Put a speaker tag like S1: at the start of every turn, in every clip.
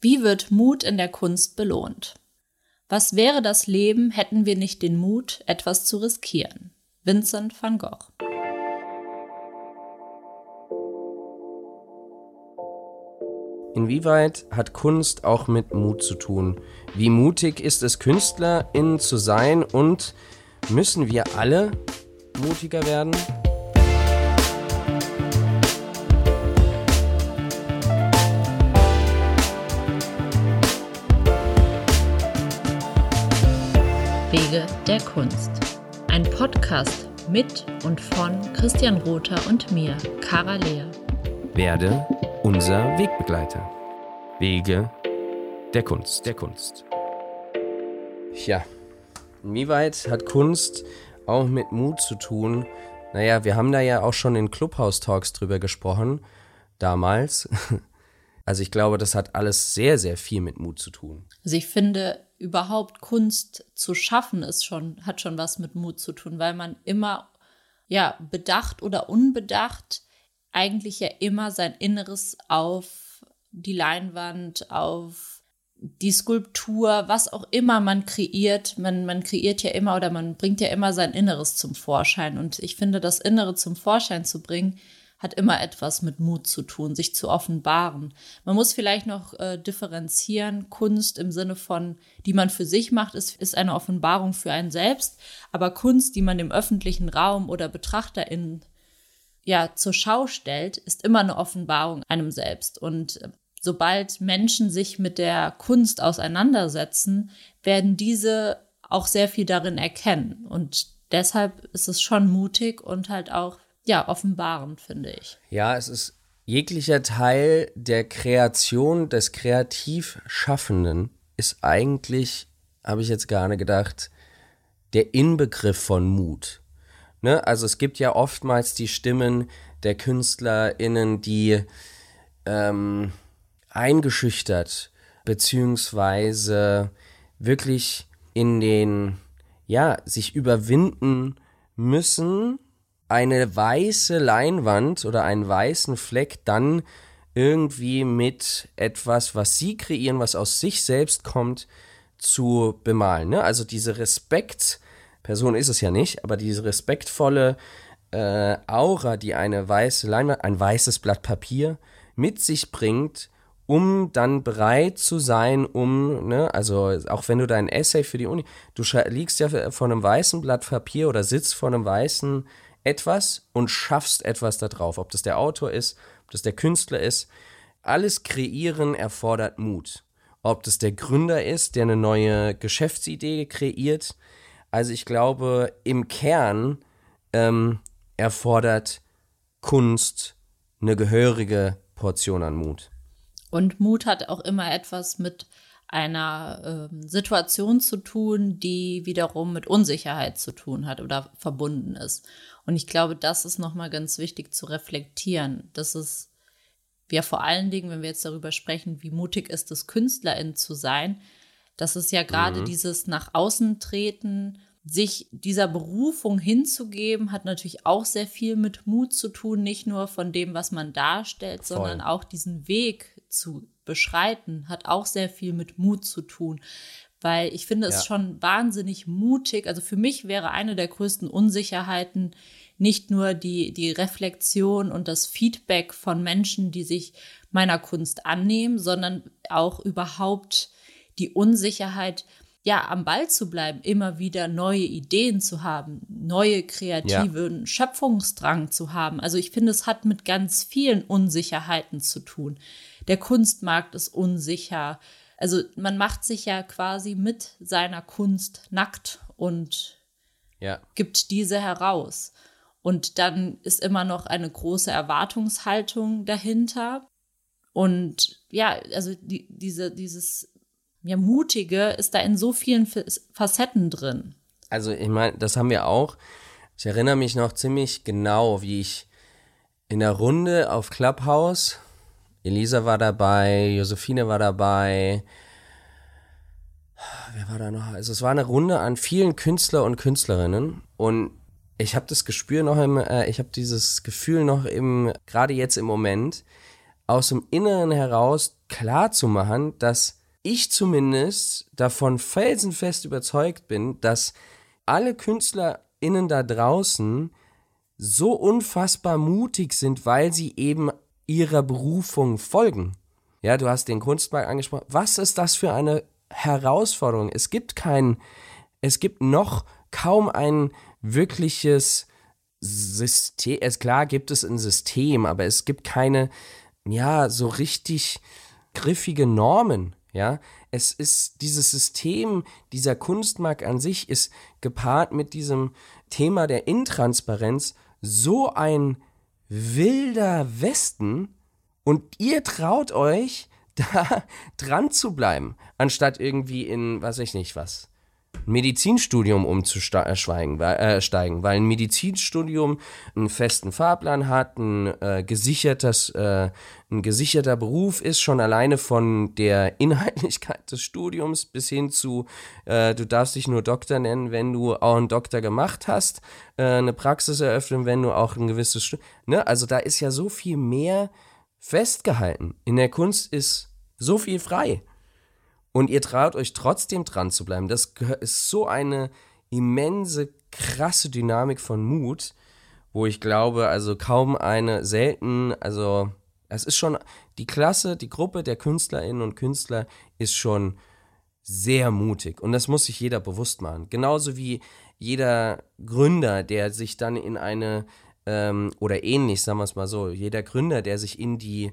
S1: Wie wird Mut in der Kunst belohnt? Was wäre das Leben, hätten wir nicht den Mut, etwas zu riskieren? Vincent van Gogh.
S2: Inwieweit hat Kunst auch mit Mut zu tun? Wie mutig ist es, KünstlerInnen zu sein und müssen wir alle mutiger werden?
S1: Der Kunst. Ein Podcast mit und von Christian Rother und mir, Kara Lea.
S2: Werde unser Wegbegleiter. Wege der Kunst, der Kunst. Ja, inwieweit hat Kunst auch mit Mut zu tun? Naja, wir haben da ja auch schon in Clubhouse-Talks drüber gesprochen, damals. Also ich glaube, das hat alles sehr, sehr viel mit Mut zu tun.
S1: Also ich finde, überhaupt Kunst zu schaffen, ist schon, hat schon was mit Mut zu tun, weil man immer, ja, bedacht oder unbedacht eigentlich ja immer sein Inneres auf die Leinwand, auf die Skulptur, was auch immer man kreiert, man, man kreiert ja immer oder man bringt ja immer sein Inneres zum Vorschein. Und ich finde, das Innere zum Vorschein zu bringen, hat immer etwas mit Mut zu tun, sich zu offenbaren. Man muss vielleicht noch äh, differenzieren. Kunst im Sinne von, die man für sich macht, ist, ist eine Offenbarung für einen selbst. Aber Kunst, die man dem öffentlichen Raum oder BetrachterInnen ja zur Schau stellt, ist immer eine Offenbarung einem selbst. Und äh, sobald Menschen sich mit der Kunst auseinandersetzen, werden diese auch sehr viel darin erkennen. Und deshalb ist es schon mutig und halt auch ja, offenbarend, finde ich.
S2: Ja, es ist jeglicher Teil der Kreation des kreativ Schaffenden ist eigentlich, habe ich jetzt gar gedacht, der Inbegriff von Mut. Ne? Also es gibt ja oftmals die Stimmen der KünstlerInnen, die ähm, eingeschüchtert beziehungsweise wirklich in den, ja, sich überwinden müssen, eine weiße Leinwand oder einen weißen Fleck dann irgendwie mit etwas, was sie kreieren, was aus sich selbst kommt, zu bemalen. Ne? Also diese Respekt, Person ist es ja nicht, aber diese respektvolle äh, Aura, die eine weiße Leinwand, ein weißes Blatt Papier mit sich bringt, um dann bereit zu sein, um, ne, also auch wenn du dein Essay für die Uni, du liegst ja vor einem weißen Blatt Papier oder sitzt vor einem weißen etwas und schaffst etwas da drauf. Ob das der Autor ist, ob das der Künstler ist. Alles kreieren erfordert Mut. Ob das der Gründer ist, der eine neue Geschäftsidee kreiert. Also ich glaube, im Kern ähm, erfordert Kunst eine gehörige Portion an Mut.
S1: Und Mut hat auch immer etwas mit einer äh, Situation zu tun, die wiederum mit Unsicherheit zu tun hat oder verbunden ist. Und ich glaube, das ist nochmal ganz wichtig zu reflektieren. Das ist ja vor allen Dingen, wenn wir jetzt darüber sprechen, wie mutig ist es, Künstlerin zu sein, das ist ja gerade mhm. dieses nach außen treten, sich dieser Berufung hinzugeben, hat natürlich auch sehr viel mit Mut zu tun, nicht nur von dem, was man darstellt, Voll. sondern auch diesen Weg zu beschreiten, hat auch sehr viel mit Mut zu tun. Weil ich finde es schon wahnsinnig mutig. Also für mich wäre eine der größten Unsicherheiten nicht nur die, die Reflexion und das Feedback von Menschen, die sich meiner Kunst annehmen, sondern auch überhaupt die Unsicherheit, ja, am Ball zu bleiben, immer wieder neue Ideen zu haben, neue kreative ja. Schöpfungsdrang zu haben. Also ich finde, es hat mit ganz vielen Unsicherheiten zu tun der Kunstmarkt ist unsicher. Also man macht sich ja quasi mit seiner Kunst nackt und ja. gibt diese heraus. Und dann ist immer noch eine große Erwartungshaltung dahinter. Und ja, also die, diese, dieses ja, Mutige ist da in so vielen Facetten drin.
S2: Also ich meine, das haben wir auch. Ich erinnere mich noch ziemlich genau, wie ich in der Runde auf Clubhouse Elisa war dabei, Josephine war dabei. Wer war da noch? Also es war eine Runde an vielen Künstler und Künstlerinnen und ich habe das Gespür noch im, äh, ich habe dieses Gefühl noch im, gerade jetzt im Moment, aus dem Inneren heraus klar zu machen, dass ich zumindest davon felsenfest überzeugt bin, dass alle KünstlerInnen da draußen so unfassbar mutig sind, weil sie eben ihrer Berufung folgen. Ja, du hast den Kunstmarkt angesprochen. Was ist das für eine Herausforderung? Es gibt kein, es gibt noch kaum ein wirkliches System. Es klar gibt es ein System, aber es gibt keine, ja, so richtig griffige Normen. Ja, es ist dieses System, dieser Kunstmarkt an sich ist gepaart mit diesem Thema der Intransparenz so ein wilder Westen und ihr traut euch, da dran zu bleiben, anstatt irgendwie in, weiß ich nicht was, Medizinstudium umzusteigen, äh, steigen, weil ein Medizinstudium einen festen Fahrplan hat, ein, äh, gesichertes, äh, ein gesicherter Beruf ist, schon alleine von der Inhaltlichkeit des Studiums bis hin zu, äh, du darfst dich nur Doktor nennen, wenn du auch einen Doktor gemacht hast, äh, eine Praxis eröffnen, wenn du auch ein gewisses Studium, ne? Also da ist ja so viel mehr festgehalten. In der Kunst ist so viel frei und ihr traut euch trotzdem dran zu bleiben. Das ist so eine immense, krasse Dynamik von Mut, wo ich glaube, also kaum eine selten, also es ist schon, die Klasse, die Gruppe der Künstlerinnen und Künstler ist schon sehr mutig und das muss sich jeder bewusst machen. Genauso wie jeder Gründer, der sich dann in eine, ähm, oder ähnlich, sagen wir es mal so, jeder Gründer, der sich in die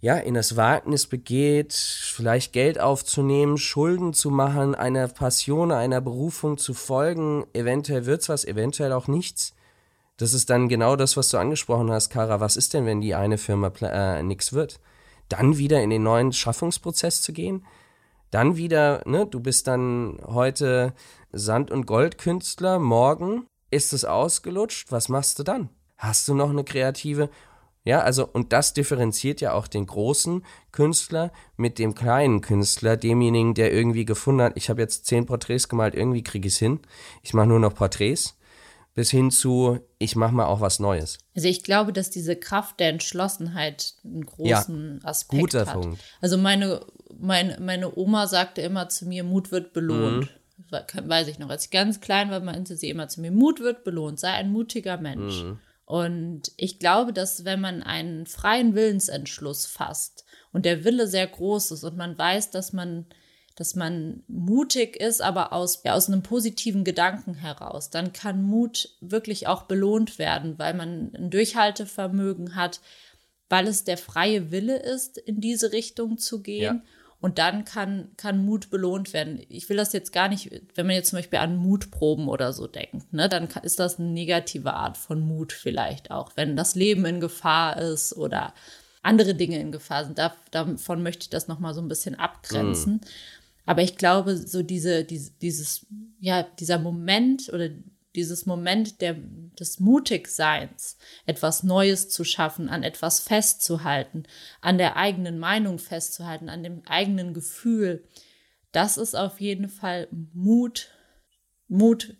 S2: ja, in das Wagnis begeht, vielleicht Geld aufzunehmen, Schulden zu machen, einer Passion, einer Berufung zu folgen, eventuell wird's was, eventuell auch nichts. Das ist dann genau das, was du angesprochen hast, Kara. Was ist denn, wenn die eine Firma äh, nichts wird? Dann wieder in den neuen Schaffungsprozess zu gehen? Dann wieder, ne, du bist dann heute Sand- und Goldkünstler, morgen ist es ausgelutscht, was machst du dann? Hast du noch eine kreative ja, also, und das differenziert ja auch den großen Künstler mit dem kleinen Künstler, demjenigen, der irgendwie gefunden hat, ich habe jetzt zehn Porträts gemalt, irgendwie kriege ich es hin, ich mache nur noch Porträts, bis hin zu, ich mache mal auch was Neues.
S1: Also ich glaube, dass diese Kraft der Entschlossenheit einen großen ja, Aspekt
S2: guter
S1: hat.
S2: Punkt.
S1: Also meine, meine, meine Oma sagte immer zu mir, Mut wird belohnt. Mhm. Weiß ich noch, als ich ganz klein war, meinte sie immer zu mir, Mut wird belohnt, sei ein mutiger Mensch. Mhm. Und ich glaube, dass wenn man einen freien Willensentschluss fasst und der Wille sehr groß ist und man weiß, dass man, dass man mutig ist, aber aus, ja, aus einem positiven Gedanken heraus, dann kann Mut wirklich auch belohnt werden, weil man ein Durchhaltevermögen hat, weil es der freie Wille ist, in diese Richtung zu gehen. Ja. Und dann kann, kann Mut belohnt werden. Ich will das jetzt gar nicht, wenn man jetzt zum Beispiel an Mutproben oder so denkt, ne, dann ist das eine negative Art von Mut vielleicht auch, wenn das Leben in Gefahr ist oder andere Dinge in Gefahr sind. Da, davon möchte ich das nochmal so ein bisschen abgrenzen. Mm. Aber ich glaube, so diese, diese, dieses, ja, dieser Moment oder dieses Moment der, des Mutigseins, etwas Neues zu schaffen, an etwas festzuhalten, an der eigenen Meinung festzuhalten, an dem eigenen Gefühl, das ist auf jeden Fall Mut, Mut,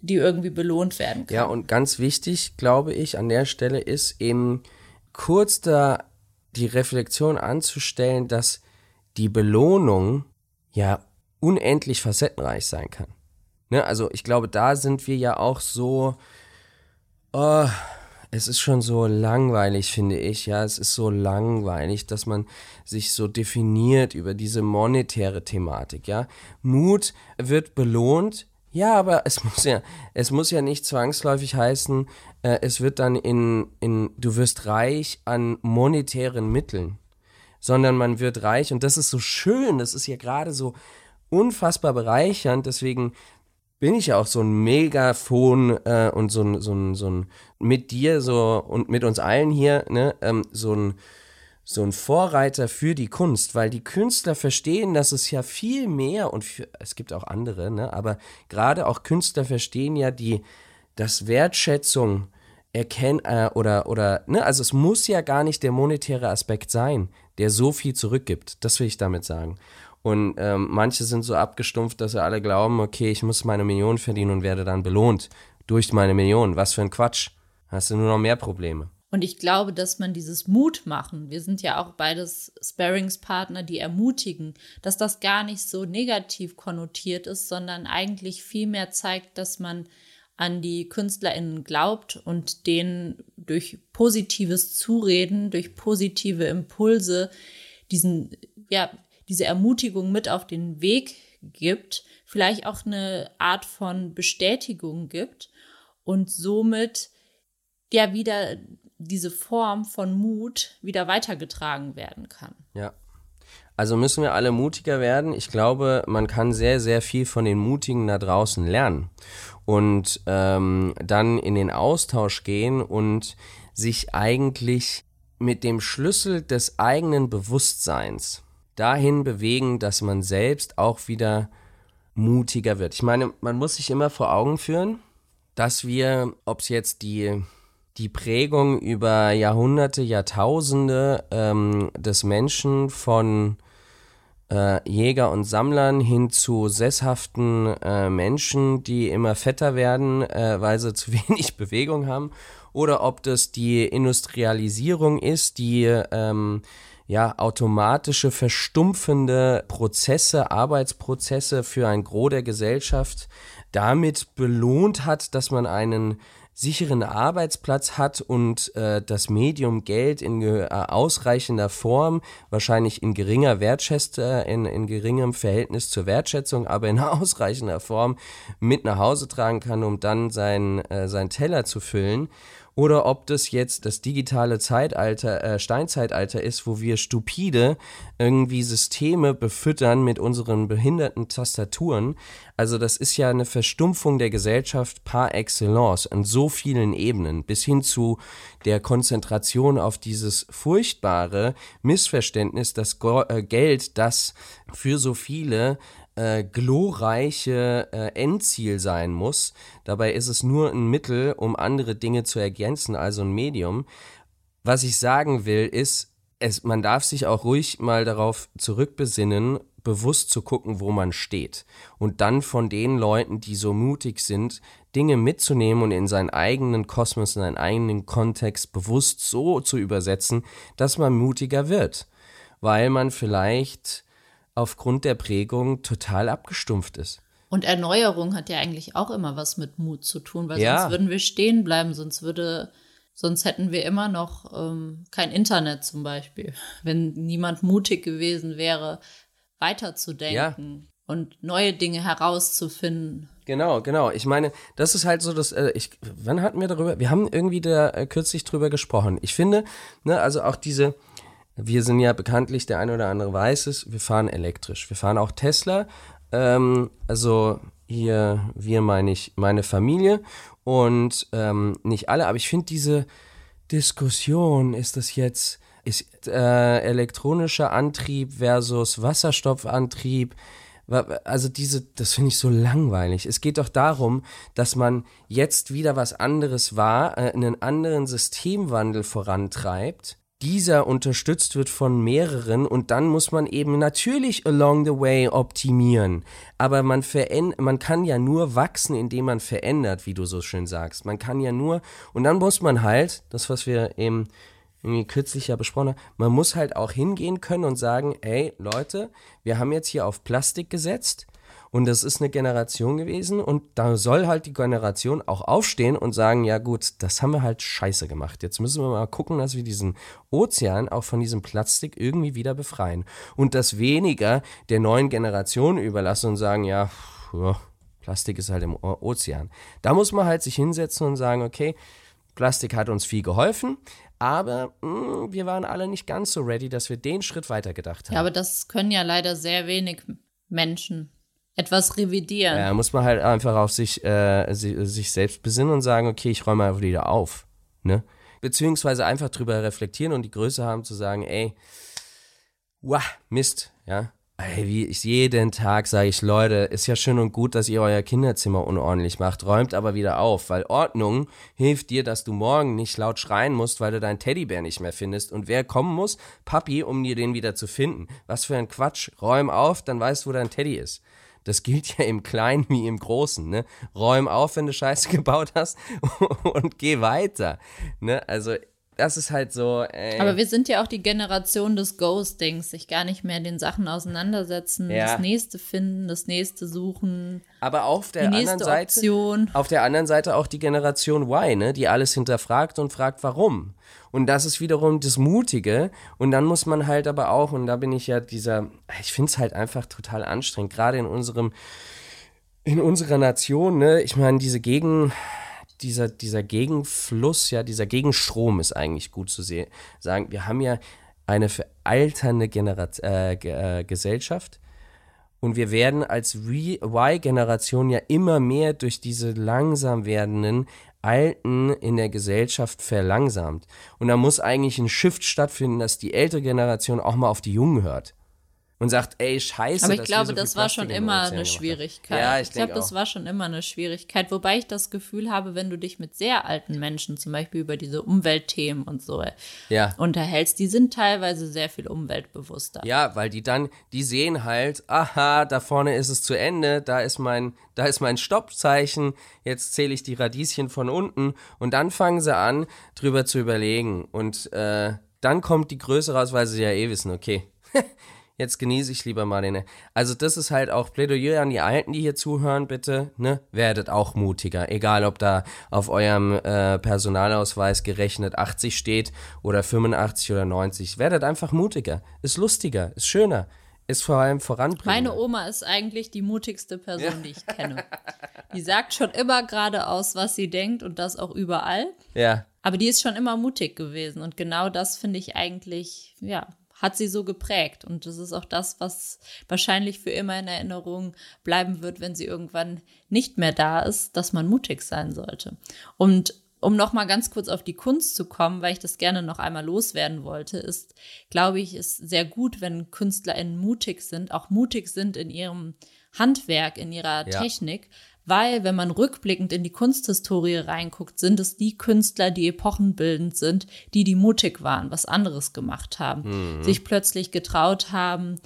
S1: die irgendwie belohnt werden kann.
S2: Ja, und ganz wichtig, glaube ich, an der Stelle ist eben kurz da die Reflexion anzustellen, dass die Belohnung ja unendlich facettenreich sein kann. Ne, also ich glaube, da sind wir ja auch so, oh, es ist schon so langweilig, finde ich. Ja, es ist so langweilig, dass man sich so definiert über diese monetäre Thematik. Ja, Mut wird belohnt. Ja, aber es muss ja, es muss ja nicht zwangsläufig heißen, äh, es wird dann in, in, du wirst reich an monetären Mitteln, sondern man wird reich und das ist so schön, das ist ja gerade so unfassbar bereichernd, deswegen bin ich ja auch so ein Megafon äh, und so ein, so ein, so ein mit dir so und mit uns allen hier, ne, ähm, so ein so ein Vorreiter für die Kunst, weil die Künstler verstehen, dass es ja viel mehr und für, es gibt auch andere, ne, aber gerade auch Künstler verstehen ja die, dass Wertschätzung erkennen äh, oder oder ne, also es muss ja gar nicht der monetäre Aspekt sein, der so viel zurückgibt. Das will ich damit sagen. Und ähm, manche sind so abgestumpft, dass sie alle glauben, okay, ich muss meine Million verdienen und werde dann belohnt durch meine Million. Was für ein Quatsch. Hast du nur noch mehr Probleme.
S1: Und ich glaube, dass man dieses Mut machen, wir sind ja auch beides Sparringspartner, die ermutigen, dass das gar nicht so negativ konnotiert ist, sondern eigentlich viel mehr zeigt, dass man an die KünstlerInnen glaubt und denen durch positives Zureden, durch positive Impulse diesen, ja, diese Ermutigung mit auf den Weg gibt, vielleicht auch eine Art von Bestätigung gibt und somit ja wieder diese Form von Mut wieder weitergetragen werden kann.
S2: Ja. Also müssen wir alle mutiger werden. Ich glaube, man kann sehr, sehr viel von den Mutigen da draußen lernen und ähm, dann in den Austausch gehen und sich eigentlich mit dem Schlüssel des eigenen Bewusstseins dahin bewegen, dass man selbst auch wieder mutiger wird. Ich meine, man muss sich immer vor Augen führen, dass wir, ob es jetzt die die Prägung über Jahrhunderte, Jahrtausende ähm, des Menschen von äh, Jäger und Sammlern hin zu sesshaften äh, Menschen, die immer fetter werden, äh, weil sie zu wenig Bewegung haben, oder ob das die Industrialisierung ist, die ähm, ja, automatische, verstumpfende Prozesse, Arbeitsprozesse für ein Gros der Gesellschaft damit belohnt hat, dass man einen sicheren Arbeitsplatz hat und äh, das Medium Geld in äh, ausreichender Form, wahrscheinlich in geringer Wertschätzung, äh, in, in geringem Verhältnis zur Wertschätzung, aber in ausreichender Form mit nach Hause tragen kann, um dann sein, äh, sein Teller zu füllen oder ob das jetzt das digitale Zeitalter, äh, Steinzeitalter ist, wo wir stupide irgendwie Systeme befüttern mit unseren behinderten Tastaturen. Also das ist ja eine Verstumpfung der Gesellschaft par excellence an so vielen Ebenen, bis hin zu der Konzentration auf dieses furchtbare Missverständnis, dass äh, Geld, das für so viele äh, glorreiche äh, Endziel sein muss. Dabei ist es nur ein Mittel, um andere Dinge zu ergänzen, also ein Medium. Was ich sagen will, ist, es, man darf sich auch ruhig mal darauf zurückbesinnen, bewusst zu gucken, wo man steht. Und dann von den Leuten, die so mutig sind, Dinge mitzunehmen und in seinen eigenen Kosmos, in seinen eigenen Kontext bewusst so zu übersetzen, dass man mutiger wird. Weil man vielleicht aufgrund der Prägung total abgestumpft ist.
S1: Und Erneuerung hat ja eigentlich auch immer was mit Mut zu tun, weil ja. sonst würden wir stehen bleiben, sonst würde, sonst hätten wir immer noch ähm, kein Internet zum Beispiel, wenn niemand mutig gewesen wäre, weiterzudenken ja. und neue Dinge herauszufinden.
S2: Genau, genau. Ich meine, das ist halt so, dass äh, ich, wann hatten wir darüber? Wir haben irgendwie da äh, kürzlich drüber gesprochen. Ich finde, ne, also auch diese wir sind ja bekanntlich, der eine oder andere weiß es, wir fahren elektrisch. Wir fahren auch Tesla. Ähm, also hier, wir meine ich, meine Familie und ähm, nicht alle, aber ich finde diese Diskussion, ist das jetzt, ist äh, elektronischer Antrieb versus Wasserstoffantrieb, also diese, das finde ich so langweilig. Es geht doch darum, dass man jetzt wieder was anderes war, äh, einen anderen Systemwandel vorantreibt dieser unterstützt wird von mehreren und dann muss man eben natürlich along the way optimieren. Aber man, man kann ja nur wachsen, indem man verändert, wie du so schön sagst. Man kann ja nur, und dann muss man halt, das was wir eben irgendwie kürzlich ja besprochen haben, man muss halt auch hingehen können und sagen, ey Leute, wir haben jetzt hier auf Plastik gesetzt und das ist eine Generation gewesen und da soll halt die Generation auch aufstehen und sagen, ja gut, das haben wir halt scheiße gemacht. Jetzt müssen wir mal gucken, dass wir diesen Ozean auch von diesem Plastik irgendwie wieder befreien. Und das weniger der neuen Generation überlassen und sagen, ja, Plastik ist halt im Ozean. Da muss man halt sich hinsetzen und sagen, okay, Plastik hat uns viel geholfen, aber mh, hm, wir waren alle nicht ganz so ready, dass wir den Schritt weitergedacht haben.
S1: Ja, aber das können ja leider sehr wenig Menschen etwas revidieren.
S2: Ja, muss man halt einfach auf sich, äh, sich selbst besinnen und sagen, okay, ich räume einfach wieder auf. Ne? Beziehungsweise einfach drüber reflektieren und die Größe haben zu sagen, ey, wah, Mist, ja. Ey, wie ich jeden Tag sage ich, Leute, ist ja schön und gut, dass ihr euer Kinderzimmer unordentlich macht, räumt aber wieder auf, weil Ordnung hilft dir, dass du morgen nicht laut schreien musst, weil du deinen Teddybär nicht mehr findest. Und wer kommen muss? Papi, um dir den wieder zu finden. Was für ein Quatsch. Räum auf, dann weißt du, wo dein Teddy ist. Das gilt ja im Kleinen wie im Großen. Ne? Räum auf, wenn du Scheiße gebaut hast und geh weiter. Ne? Also das ist halt so. Ey.
S1: Aber wir sind ja auch die Generation des Ghostings, sich gar nicht mehr den Sachen auseinandersetzen, ja. das nächste finden, das nächste suchen.
S2: Aber auf der anderen Seite, Option. auf der anderen Seite auch die Generation Y, ne, die alles hinterfragt und fragt, warum. Und das ist wiederum das Mutige. Und dann muss man halt aber auch, und da bin ich ja dieser, ich finde es halt einfach total anstrengend, gerade in unserem, in unserer Nation, ne, ich meine, diese Gegen, dieser, dieser Gegenfluss, ja, dieser Gegenstrom ist eigentlich gut zu sehen. Sagen, wir haben ja eine veralternde Generat äh, äh, Gesellschaft und wir werden als Y-Generation ja immer mehr durch diese langsam werdenden Alten in der Gesellschaft verlangsamt. Und da muss eigentlich ein Shift stattfinden, dass die ältere Generation auch mal auf die Jungen hört und sagt, ey, scheiße.
S1: Aber ich glaube, so das war schon immer eine Schwierigkeit. Ja, ich, ich glaube, das war schon immer eine Schwierigkeit. Wobei ich das Gefühl habe, wenn du dich mit sehr alten Menschen, zum Beispiel über diese Umweltthemen und so, ja. unterhältst, die sind teilweise sehr viel umweltbewusster.
S2: Ja, weil die dann, die sehen halt, aha, da vorne ist es zu Ende, da ist mein, da ist mein Stoppzeichen, jetzt zähle ich die Radieschen von unten und dann fangen sie an, drüber zu überlegen. Und äh, dann kommt die Größe raus, weil sie ja eh wissen, okay. jetzt genieße ich lieber mal den. Also das ist halt auch Plädoyer an die Alten, die hier zuhören, bitte, ne? Werdet auch mutiger. Egal, ob da auf eurem äh, Personalausweis gerechnet 80 steht oder 85 oder 90. Werdet einfach mutiger. Ist lustiger, ist schöner. Ist vor allem voranbringend.
S1: Meine Oma ist eigentlich die mutigste Person, ja. die ich kenne. Die sagt schon immer geradeaus, was sie denkt und das auch überall.
S2: Ja.
S1: Aber die ist schon immer mutig gewesen und genau das finde ich eigentlich, ja, hat sie so geprägt. Und das ist auch das, was wahrscheinlich für immer in Erinnerung bleiben wird, wenn sie irgendwann nicht mehr da ist, dass man mutig sein sollte. Und um noch mal ganz kurz auf die Kunst zu kommen, weil ich das gerne noch einmal loswerden wollte, ist, glaube ich, ist sehr gut, wenn KünstlerInnen mutig sind, auch mutig sind in ihrem Handwerk, in ihrer ja. Technik, weil wenn man rückblickend in die Kunsthistorie reinguckt, sind es die Künstler, die epochenbildend sind, die die mutig waren, was anderes gemacht haben, mhm. sich plötzlich getraut haben,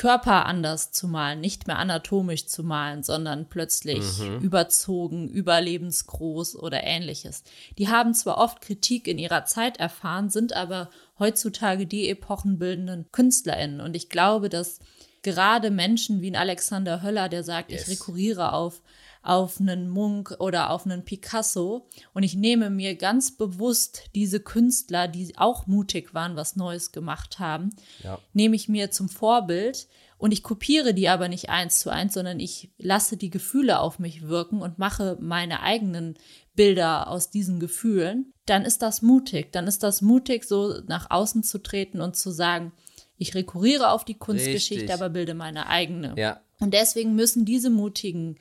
S1: Körper anders zu malen, nicht mehr anatomisch zu malen, sondern plötzlich mhm. überzogen, überlebensgroß oder ähnliches. Die haben zwar oft Kritik in ihrer Zeit erfahren, sind aber heutzutage die epochenbildenden KünstlerInnen. Und ich glaube, dass gerade Menschen wie ein Alexander Höller, der sagt, yes. ich rekurriere auf auf einen Munk oder auf einen Picasso und ich nehme mir ganz bewusst diese Künstler, die auch mutig waren, was Neues gemacht haben, ja. nehme ich mir zum Vorbild und ich kopiere die aber nicht eins zu eins, sondern ich lasse die Gefühle auf mich wirken und mache meine eigenen Bilder aus diesen Gefühlen, dann ist das mutig. Dann ist das mutig, so nach außen zu treten und zu sagen, ich rekurriere auf die Kunstgeschichte, Richtig. aber bilde meine eigene.
S2: Ja.
S1: Und deswegen müssen diese mutigen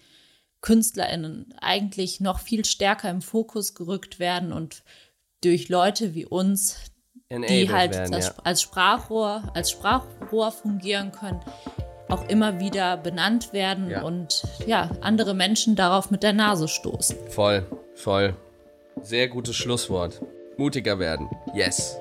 S1: KünstlerInnen eigentlich noch viel stärker im Fokus gerückt werden und durch Leute wie uns, Enabled die halt werden, als, ja. als Sprachrohr, als Sprachrohr fungieren können, auch immer wieder benannt werden ja. und ja, andere Menschen darauf mit der Nase stoßen.
S2: Voll, voll. Sehr gutes Schlusswort. Mutiger werden. Yes.